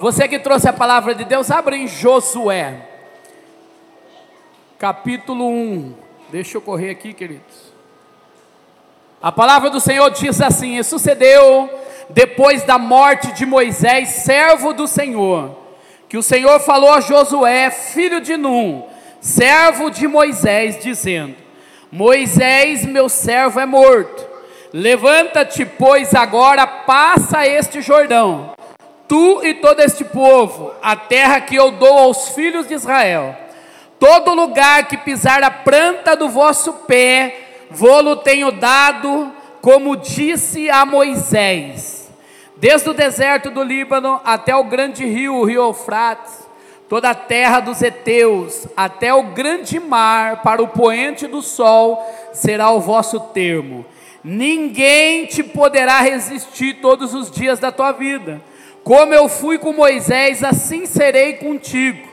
Você que trouxe a palavra de Deus, abra em Josué, capítulo 1. Deixa eu correr aqui, queridos. A palavra do Senhor diz assim: E sucedeu depois da morte de Moisés, servo do Senhor, que o Senhor falou a Josué, filho de Num, servo de Moisés, dizendo: Moisés, meu servo, é morto. Levanta-te, pois, agora passa este Jordão, tu e todo este povo, a terra que eu dou aos filhos de Israel. Todo lugar que pisar a planta do vosso pé, vou-lo tenho dado, como disse a Moisés. Desde o deserto do Líbano até o grande rio, o rio Eufrates, toda a terra dos heteus, até o grande mar, para o poente do sol, será o vosso termo. Ninguém te poderá resistir todos os dias da tua vida. Como eu fui com Moisés, assim serei contigo.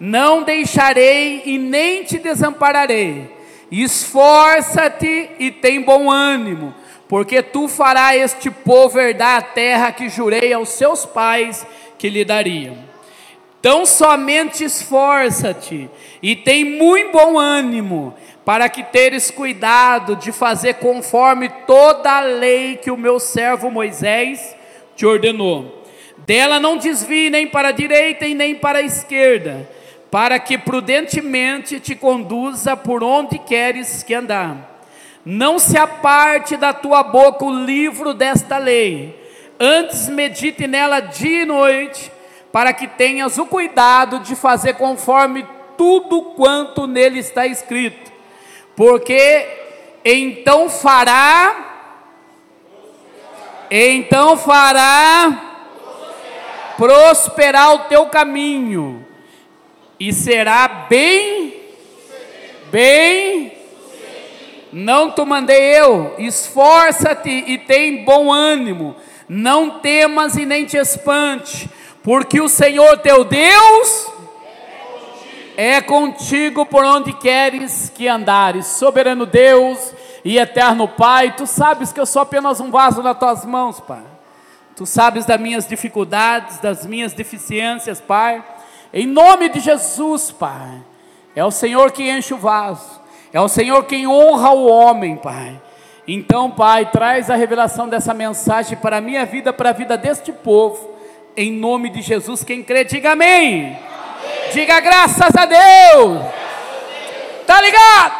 Não deixarei e nem te desampararei. Esforça-te e tem bom ânimo, porque tu farás este povo herdar a terra que jurei aos seus pais que lhe dariam. Então somente esforça-te e tem muito bom ânimo, para que teres cuidado de fazer conforme toda a lei que o meu servo Moisés te ordenou. Dela não desvie nem para a direita e nem para a esquerda, para que prudentemente te conduza por onde queres que andar. Não se aparte da tua boca o livro desta lei, antes medite nela dia e noite para que tenhas o cuidado de fazer conforme tudo quanto nele está escrito, porque então fará, então fará prosperar o teu caminho e será bem, bem. Não te mandei eu, esforça-te e tem bom ânimo, não temas e nem te espante, porque o Senhor teu Deus é contigo por onde queres que andares, soberano Deus e eterno Pai. Tu sabes que eu sou apenas um vaso nas tuas mãos, Pai. Tu sabes das minhas dificuldades, das minhas deficiências, Pai. Em nome de Jesus, Pai. É o Senhor que enche o vaso. É o Senhor quem honra o homem, Pai. Então, Pai, traz a revelação dessa mensagem para a minha vida, para a vida deste povo em nome de Jesus. Quem crê, diga amém. amém. Diga graças a Deus. Tá ligado?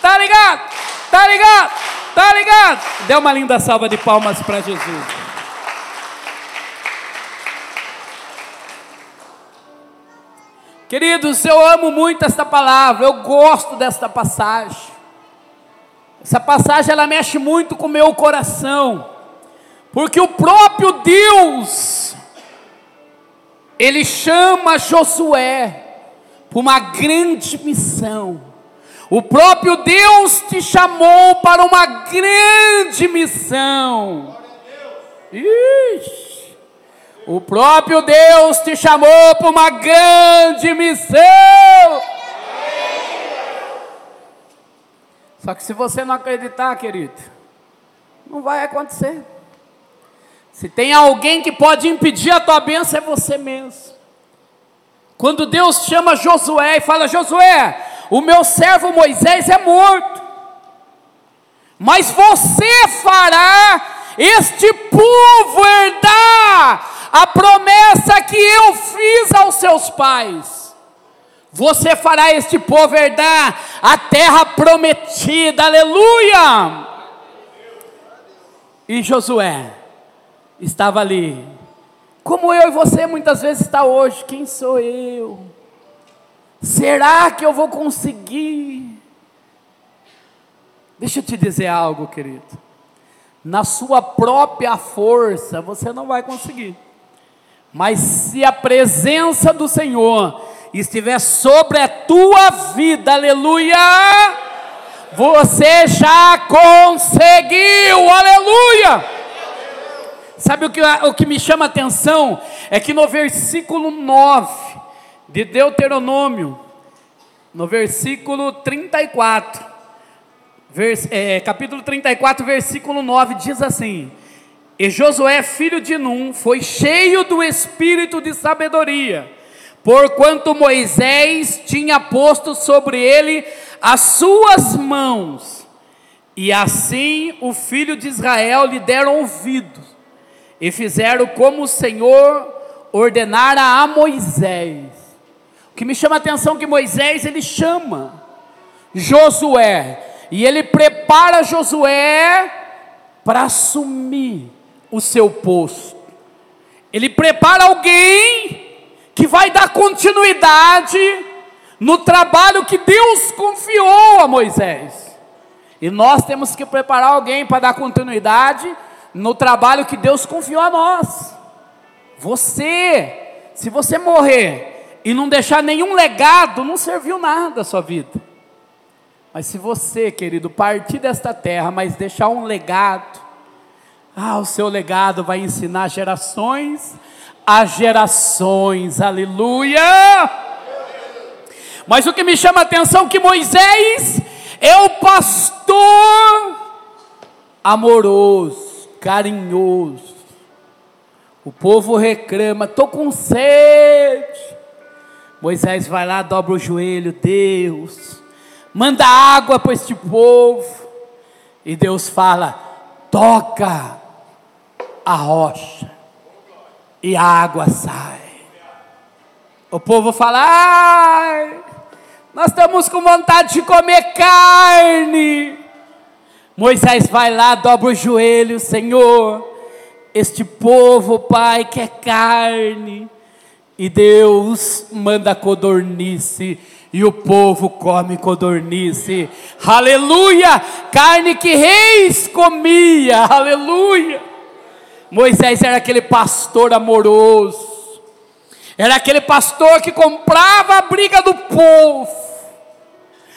Tá ligado? Tá ligado? Tá ligado? Dê uma linda salva de palmas para Jesus. Queridos, eu amo muito esta palavra, eu gosto desta passagem. Essa passagem ela mexe muito com o meu coração, porque o próprio Deus ele chama Josué para uma grande missão. O próprio Deus te chamou para uma grande missão. Ixi. O próprio Deus te chamou para uma grande missão. Só que se você não acreditar, querido, não vai acontecer. Se tem alguém que pode impedir a tua bênção, é você mesmo. Quando Deus chama Josué e fala: Josué, o meu servo Moisés é morto, mas você fará este povo herdar a promessa que eu fiz aos seus pais. Você fará este povo herdar a terra prometida, aleluia. E Josué, estava ali. Como eu e você muitas vezes está hoje, quem sou eu? Será que eu vou conseguir? Deixa eu te dizer algo, querido. Na sua própria força você não vai conseguir. Mas se a presença do Senhor estiver sobre a tua vida, aleluia, você já conseguiu, aleluia. Sabe o que, o que me chama a atenção? É que no versículo 9 de Deuteronômio, no versículo 34, vers, é, capítulo 34, versículo 9, diz assim: E Josué, filho de Num, foi cheio do espírito de sabedoria, porquanto Moisés tinha posto sobre ele as suas mãos. E assim o filho de Israel lhe deram ouvidos, e fizeram como o Senhor ordenara a Moisés. O que me chama a atenção é que Moisés ele chama Josué, e ele prepara Josué para assumir o seu posto. Ele prepara alguém que vai dar continuidade no trabalho que Deus confiou a Moisés. E nós temos que preparar alguém para dar continuidade no trabalho que Deus confiou a nós. Você, se você morrer e não deixar nenhum legado, não serviu nada a sua vida. Mas se você, querido, partir desta terra, mas deixar um legado, ah, o seu legado vai ensinar gerações a gerações, aleluia. Mas o que me chama a atenção é que Moisés é o pastor amoroso, carinhoso. O povo reclama, estou com sede. Moisés vai lá, dobra o joelho, Deus, manda água para este povo. E Deus fala: toca a rocha, e a água sai. O povo fala: ai, nós estamos com vontade de comer carne. Moisés vai lá, dobra o joelho, Senhor. Este povo, Pai, quer carne. E Deus manda codornice e o povo come codornice. Aleluia! Carne que reis comia. Aleluia! Moisés era aquele pastor amoroso. Era aquele pastor que comprava a briga do povo.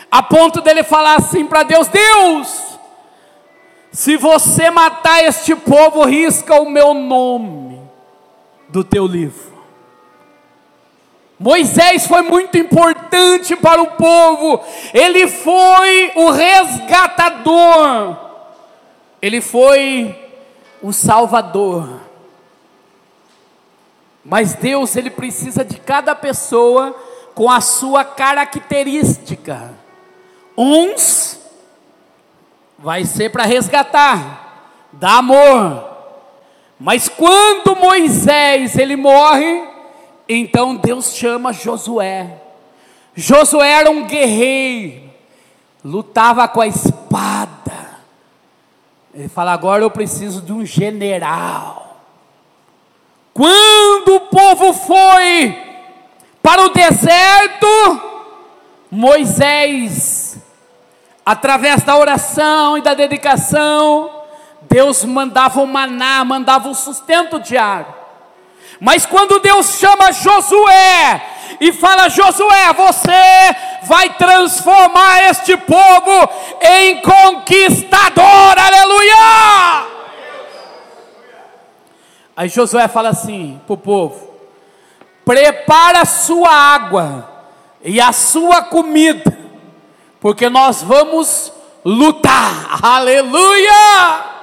A ponto dele falar assim para Deus: Deus, se você matar este povo, risca o meu nome do teu livro. Moisés foi muito importante para o povo, ele foi o resgatador, ele foi o salvador. Mas Deus, ele precisa de cada pessoa com a sua característica. Uns vai ser para resgatar, dar amor. Mas quando Moisés ele morre, então Deus chama Josué. Josué era um guerreiro, lutava com a espada. Ele fala: agora eu preciso de um general. Quando o povo foi para o deserto, Moisés, através da oração e da dedicação, Deus mandava o maná, mandava o sustento diário. Mas quando Deus chama Josué e fala: Josué, você vai transformar este povo em conquistador, aleluia! Aí Josué fala assim para o povo: prepara a sua água e a sua comida, porque nós vamos lutar, aleluia!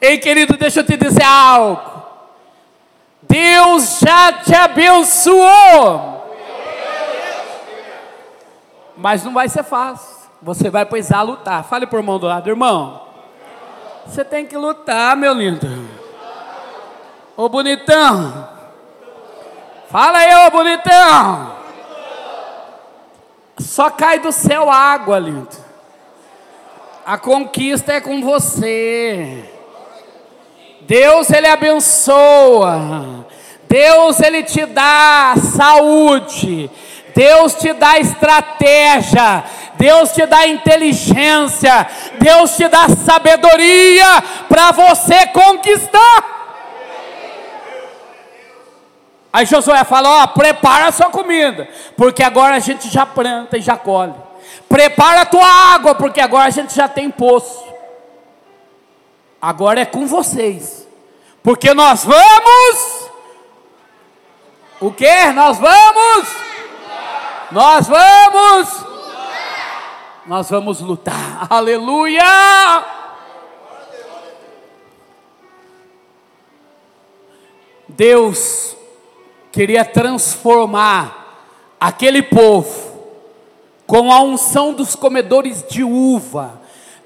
Ei, querido, deixa eu te dizer algo. Deus já te abençoou. Mas não vai ser fácil. Você vai precisar lutar. Fale por mão do lado, irmão. Você tem que lutar, meu lindo. Ô bonitão. Fala aí, ô bonitão. Só cai do céu água, lindo. A conquista é com você. Deus ele abençoa. Deus ele te dá saúde. Deus te dá estratégia. Deus te dá inteligência. Deus te dá sabedoria para você conquistar. Aí Josué fala: Ó, prepara a sua comida, porque agora a gente já planta e já colhe. Prepara a tua água, porque agora a gente já tem poço. Agora é com vocês. Porque nós vamos. O que? Nós vamos. Nós vamos. Nós vamos lutar. Aleluia. Deus queria transformar aquele povo com a unção dos comedores de uva.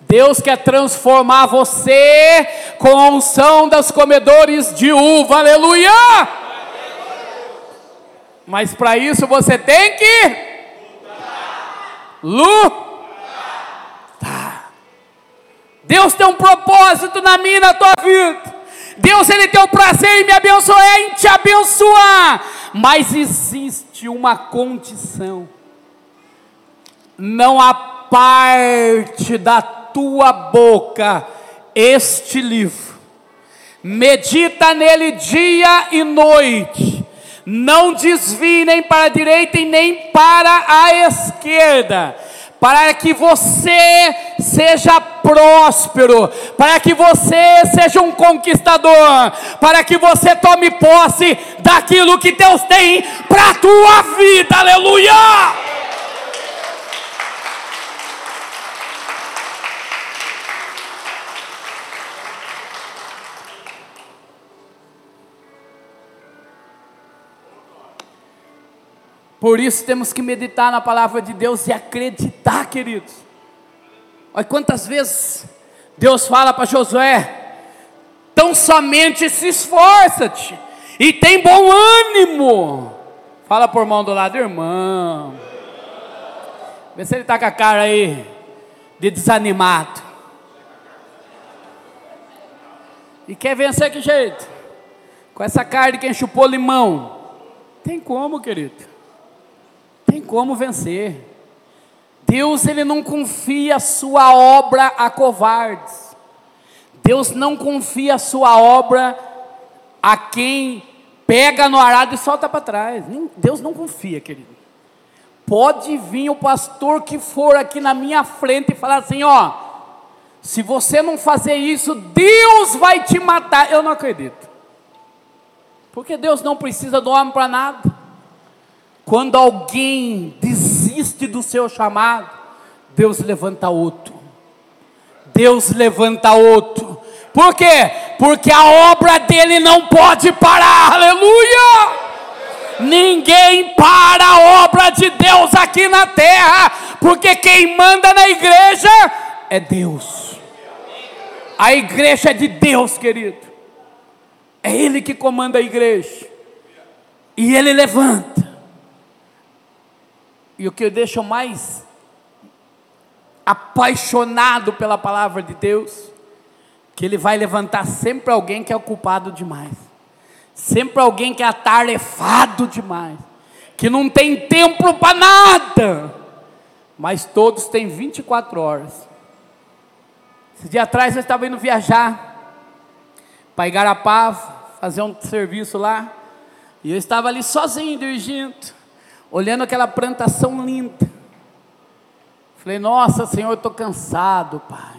Deus quer transformar você com a unção dos comedores de uva, aleluia! Mas para isso você tem que lutar. Deus tem um propósito na minha e na tua vida. Deus ele tem o prazer em me abençoar, em te abençoar. Mas existe uma condição. Não aparte da tua boca este livro. Medita nele dia e noite. Não desvie nem para a direita e nem para a esquerda para que você seja próspero, para que você seja um conquistador, para que você tome posse daquilo que Deus tem para a tua vida, aleluia! Por isso temos que meditar na palavra de Deus e acreditar, queridos. Olha quantas vezes Deus fala para Josué: tão somente se esforça-te e tem bom ânimo. Fala por mão do lado, irmão. Vê se ele está com a cara aí de desanimado. E quer vencer que jeito? Com essa cara de quem chupou limão. Tem como, querido como vencer. Deus ele não confia a sua obra a covardes. Deus não confia a sua obra a quem pega no arado e solta para trás. Deus não confia, querido. Pode vir o pastor que for aqui na minha frente e falar assim: ó, se você não fazer isso, Deus vai te matar. Eu não acredito. Porque Deus não precisa do homem para nada. Quando alguém desiste do seu chamado, Deus levanta outro. Deus levanta outro. Por quê? Porque a obra dele não pode parar. Aleluia! Ninguém para a obra de Deus aqui na terra, porque quem manda na igreja é Deus. A igreja é de Deus, querido. É Ele que comanda a igreja. E Ele levanta. E o que eu deixo mais apaixonado pela palavra de Deus, que Ele vai levantar sempre alguém que é ocupado demais, sempre alguém que é atarefado demais, que não tem tempo para nada, mas todos têm 24 horas. Esse dia atrás eu estava indo viajar para Igarapava, fazer um serviço lá, e eu estava ali sozinho dirigindo olhando aquela plantação linda. Falei, nossa Senhor, eu estou cansado, Pai.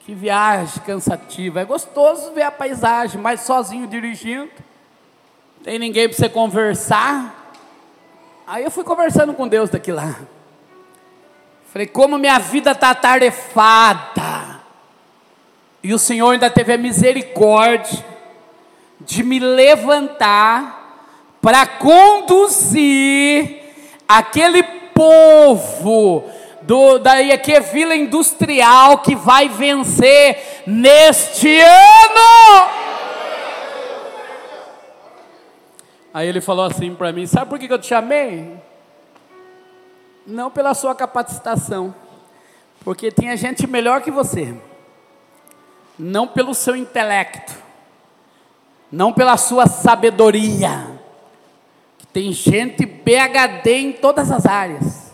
Que viagem cansativa. É gostoso ver a paisagem, mas sozinho dirigindo. Tem ninguém para você conversar. Aí eu fui conversando com Deus daqui lá. Falei, como minha vida está atarefada. E o Senhor ainda teve a misericórdia de me levantar para conduzir aquele povo do, daí Vila Industrial que vai vencer neste ano. Aí ele falou assim para mim: Sabe por que eu te chamei? Não pela sua capacitação, porque tinha gente melhor que você, não pelo seu intelecto, não pela sua sabedoria, tem gente PhD em todas as áreas,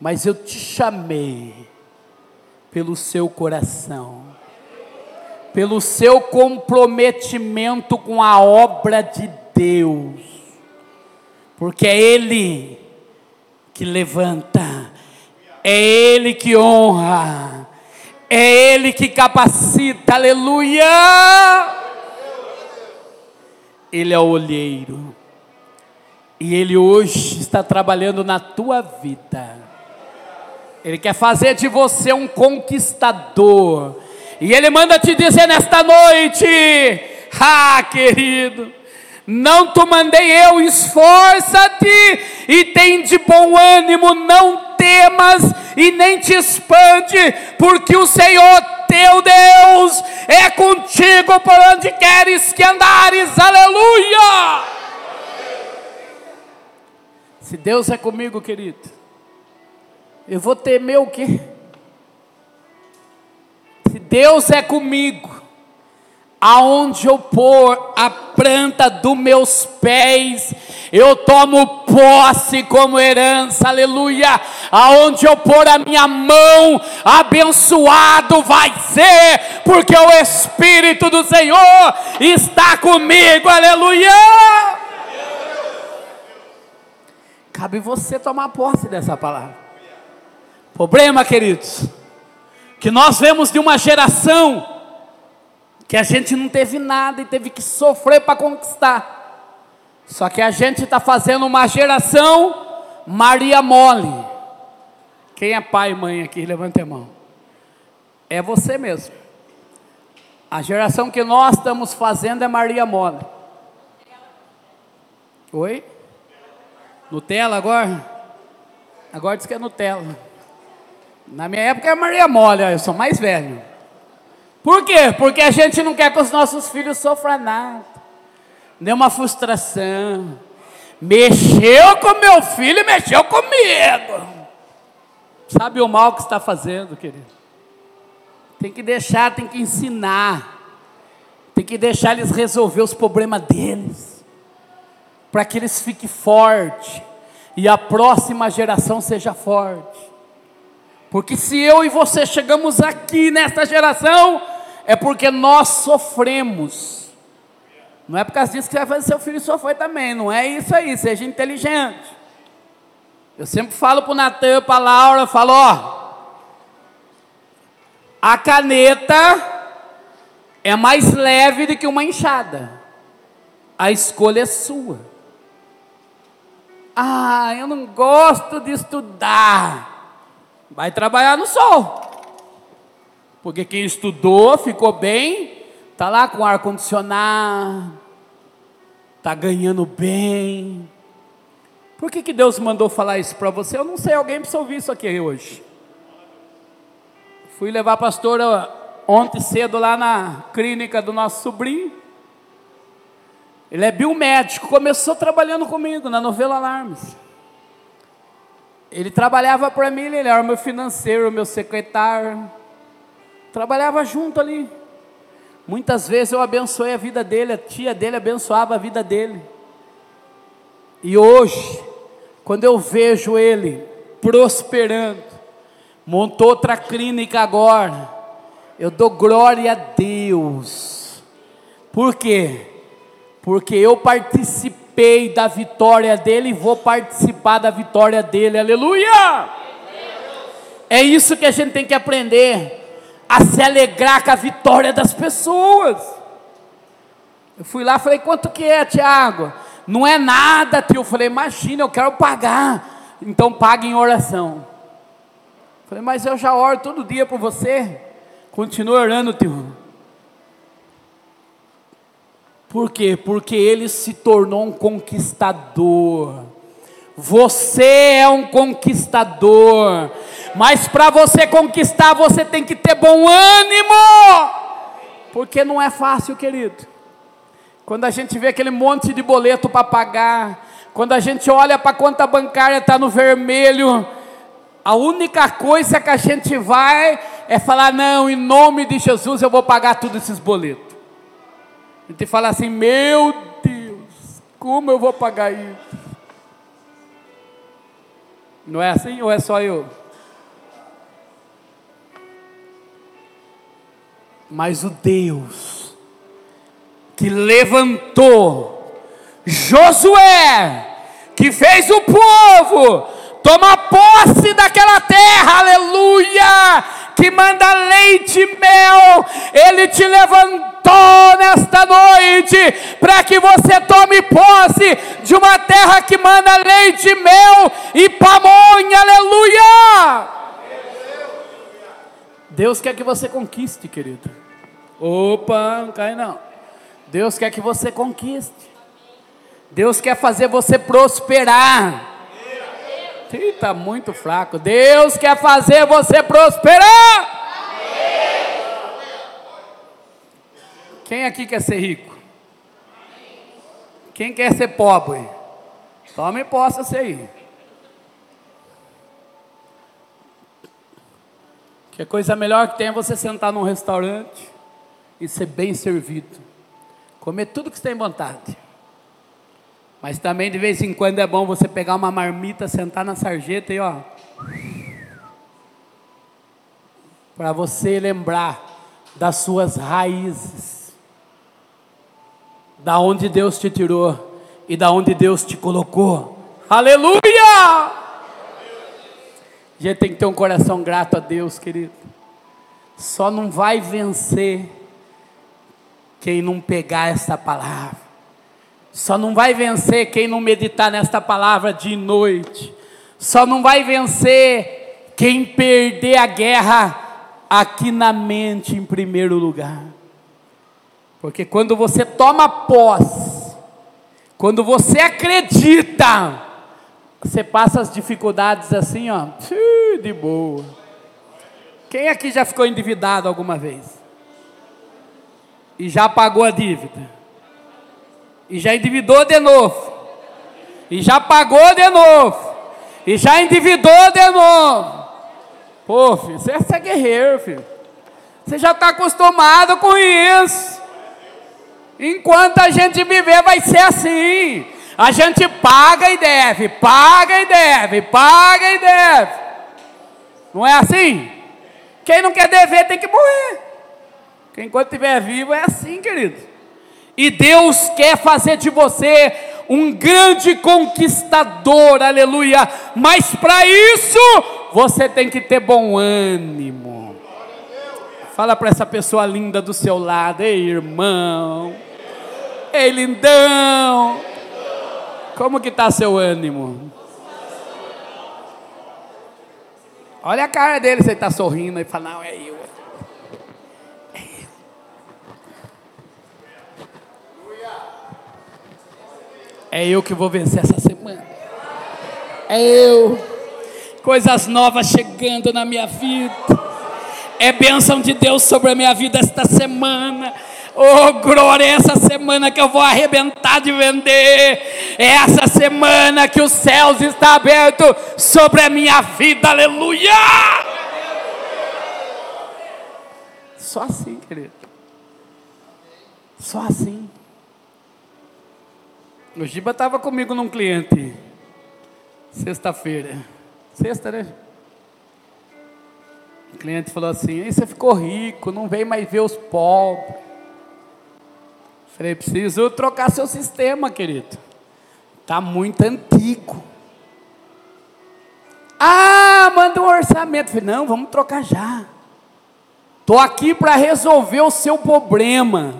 mas eu te chamei pelo seu coração, pelo seu comprometimento com a obra de Deus, porque é Ele que levanta, é Ele que honra, é Ele que capacita, aleluia! Ele é o olheiro. E Ele hoje está trabalhando na tua vida. Ele quer fazer de você um conquistador. E Ele manda te dizer nesta noite: Ah, querido, não te mandei eu, esforça-te e tem de bom ânimo, não temas e nem te espante, porque o Senhor teu Deus é contigo por onde queres que andares, aleluia! Se Deus é comigo, querido, eu vou temer o quê? Se Deus é comigo, aonde eu pôr a planta dos meus pés, eu tomo posse como herança, aleluia. Aonde eu pôr a minha mão, abençoado vai ser, porque o Espírito do Senhor está comigo, aleluia. Cabe você tomar posse dessa palavra. Problema, queridos, que nós vemos de uma geração que a gente não teve nada e teve que sofrer para conquistar. Só que a gente está fazendo uma geração Maria Mole. Quem é pai e mãe aqui? Levanta a mão. É você mesmo. A geração que nós estamos fazendo é Maria Mole. Oi? Nutella agora? Agora diz que é Nutella. Na minha época é Maria Mole, eu sou mais velho. Por quê? Porque a gente não quer que os nossos filhos sofram nada. Nenhuma frustração. Mexeu com meu filho mexeu comigo. Sabe o mal que está fazendo, querido? Tem que deixar, tem que ensinar. Tem que deixar eles resolver os problemas deles. Para que eles fiquem fortes. E a próxima geração seja forte. Porque se eu e você chegamos aqui nesta geração, é porque nós sofremos. Não é por causa disso que vai fazer seu filho sofrer também. Não é isso aí, seja inteligente. Eu sempre falo para o Natan, para a Laura, falo, ó, a caneta é mais leve do que uma enxada. A escolha é sua. Ah, eu não gosto de estudar. Vai trabalhar no sol. Porque quem estudou, ficou bem, está lá com ar condicionado, está ganhando bem. Por que, que Deus mandou falar isso para você? Eu não sei, alguém precisa ouvir isso aqui hoje. Fui levar a pastora ontem cedo lá na clínica do nosso sobrinho. Ele é biomédico, começou trabalhando comigo na novela Alarmes. Ele trabalhava para mim, ele era o meu financeiro, o meu secretário. Trabalhava junto ali. Muitas vezes eu abençoei a vida dele, a tia dele abençoava a vida dele. E hoje, quando eu vejo ele prosperando, montou outra clínica agora, eu dou glória a Deus. Por quê? Porque eu participei da vitória dele e vou participar da vitória dele, aleluia! É isso que a gente tem que aprender, a se alegrar com a vitória das pessoas. Eu fui lá falei, quanto que é, Tiago? Não é nada, tio. Eu falei, imagina, eu quero pagar. Então pague em oração. Eu falei, mas eu já oro todo dia por você. Continua orando, tio. Por quê? Porque ele se tornou um conquistador. Você é um conquistador. Mas para você conquistar, você tem que ter bom ânimo. Porque não é fácil, querido. Quando a gente vê aquele monte de boleto para pagar, quando a gente olha para a conta bancária está no vermelho, a única coisa que a gente vai é falar: não, em nome de Jesus eu vou pagar todos esses boletos. Gente fala assim: meu Deus, como eu vou pagar isso? Não é assim ou é só eu? Mas o Deus que levantou Josué, que fez o povo tomar posse daquela terra, aleluia, que manda leite e mel, ele te levantou nesta noite para que você tome posse de uma terra que manda leite, mel e pamonha, aleluia. Deus quer que você conquiste, querido. Opa, não cai não. Deus quer que você conquiste. Deus quer fazer você prosperar. Está muito fraco. Deus quer fazer você prosperar. Quem aqui quer ser rico? Quem quer ser pobre? Tome posse ser aí. Que coisa melhor que tem é você sentar num restaurante e ser bem servido. Comer tudo que você tem vontade. Mas também de vez em quando é bom você pegar uma marmita, sentar na sarjeta e ó. Para você lembrar das suas raízes da onde Deus te tirou e da onde Deus te colocou. Aleluia! A gente tem que ter um coração grato a Deus, querido. Só não vai vencer quem não pegar esta palavra. Só não vai vencer quem não meditar nesta palavra de noite. Só não vai vencer quem perder a guerra aqui na mente em primeiro lugar. Porque quando você toma posse, quando você acredita, você passa as dificuldades assim, ó, de boa. Quem aqui já ficou endividado alguma vez? E já pagou a dívida? E já endividou de novo? E já pagou de novo? E já endividou de novo? Pô, filho, você é guerreiro, filho. Você já está acostumado com isso. Enquanto a gente viver, vai ser assim. A gente paga e deve, paga e deve, paga e deve. Não é assim? Quem não quer dever tem que morrer. Quem enquanto estiver vivo é assim, querido. E Deus quer fazer de você um grande conquistador, aleluia. Mas para isso, você tem que ter bom ânimo. Fala para essa pessoa linda do seu lado, ei irmão. Ei, lindão! Como que está seu ânimo? Olha a cara dele, você está sorrindo e fala, não, é eu. É eu. É eu que vou vencer essa semana. É eu. Coisas novas chegando na minha vida. É bênção de Deus sobre a minha vida esta semana. Oh, glória, é essa semana que eu vou arrebentar de vender. É essa semana que os céus estão abertos sobre a minha vida. Aleluia! Só assim, querido. Só assim. O Giba estava comigo num cliente. Sexta-feira. Sexta, né? O cliente falou assim: Aí você ficou rico, não vem mais ver os pobres. Falei, preciso trocar seu sistema, querido. Está muito antigo. Ah, manda um orçamento. Falei, não, vamos trocar já. Estou aqui para resolver o seu problema.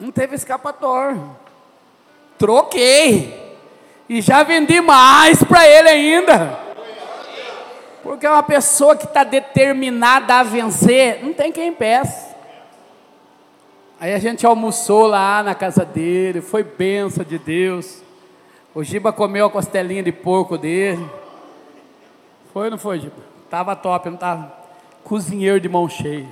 Não teve escapatório. Troquei. E já vendi mais para ele ainda. Porque uma pessoa que está determinada a vencer, não tem quem peça. Aí a gente almoçou lá na casa dele, foi benção de Deus. O Giba comeu a costelinha de porco dele. Foi ou não foi, Giba? Tava top, não tava? Cozinheiro de mão cheia.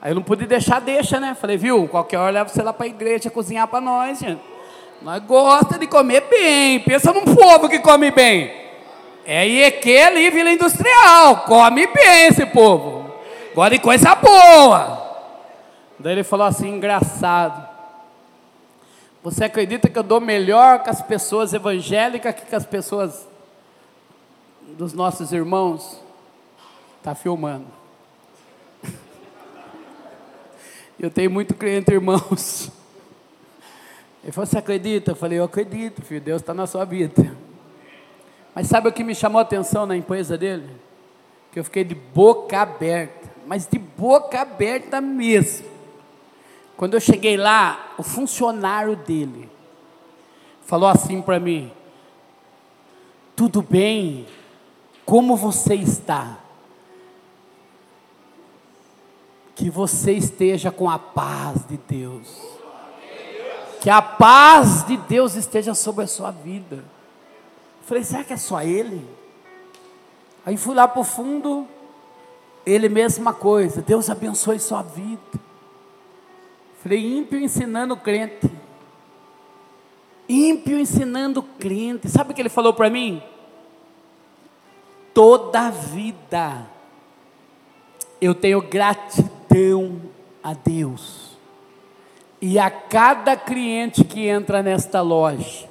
Aí eu não pude deixar, deixa, né? Falei, viu, qualquer hora leva você lá para a igreja cozinhar para nós, gente. Nós gosta de comer bem. Pensa num povo que come bem. É IEQ ali, Vila Industrial. Come bem esse povo. Gosta de coisa boa. Daí ele falou assim: engraçado. Você acredita que eu dou melhor com as pessoas evangélicas que com as pessoas dos nossos irmãos? Está filmando. Eu tenho muito cliente, irmãos. Ele falou: Você acredita? Eu falei: Eu acredito, filho. Deus está na sua vida. Mas sabe o que me chamou a atenção na empresa dele? Que eu fiquei de boca aberta, mas de boca aberta mesmo. Quando eu cheguei lá, o funcionário dele falou assim para mim: Tudo bem? Como você está? Que você esteja com a paz de Deus. Que a paz de Deus esteja sobre a sua vida. Falei, será que é só ele? Aí fui lá para o fundo, ele mesma coisa, Deus abençoe sua vida. Falei, ímpio ensinando crente. Ímpio ensinando crente. Sabe o que ele falou para mim? Toda vida eu tenho gratidão a Deus. E a cada cliente que entra nesta loja,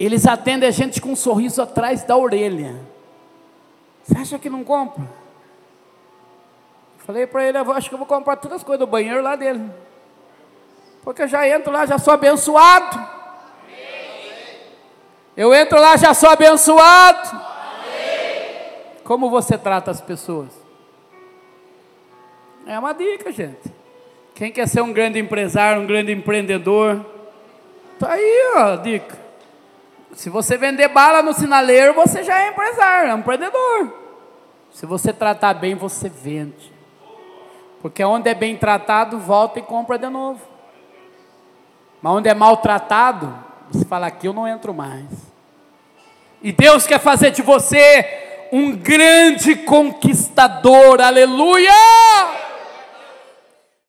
eles atendem a gente com um sorriso atrás da orelha. Você acha que não compra? Falei para ele, acho que eu vou comprar todas as coisas do banheiro lá dele. Porque eu já entro lá, já sou abençoado. Eu entro lá, já sou abençoado. Como você trata as pessoas? É uma dica, gente. Quem quer ser um grande empresário, um grande empreendedor, tá aí, ó, dica. Se você vender bala no sinaleiro, você já é empresário, é um empreendedor. Se você tratar bem, você vende. Porque onde é bem tratado, volta e compra de novo. Mas onde é maltratado, você fala aqui eu não entro mais. E Deus quer fazer de você um grande conquistador, aleluia!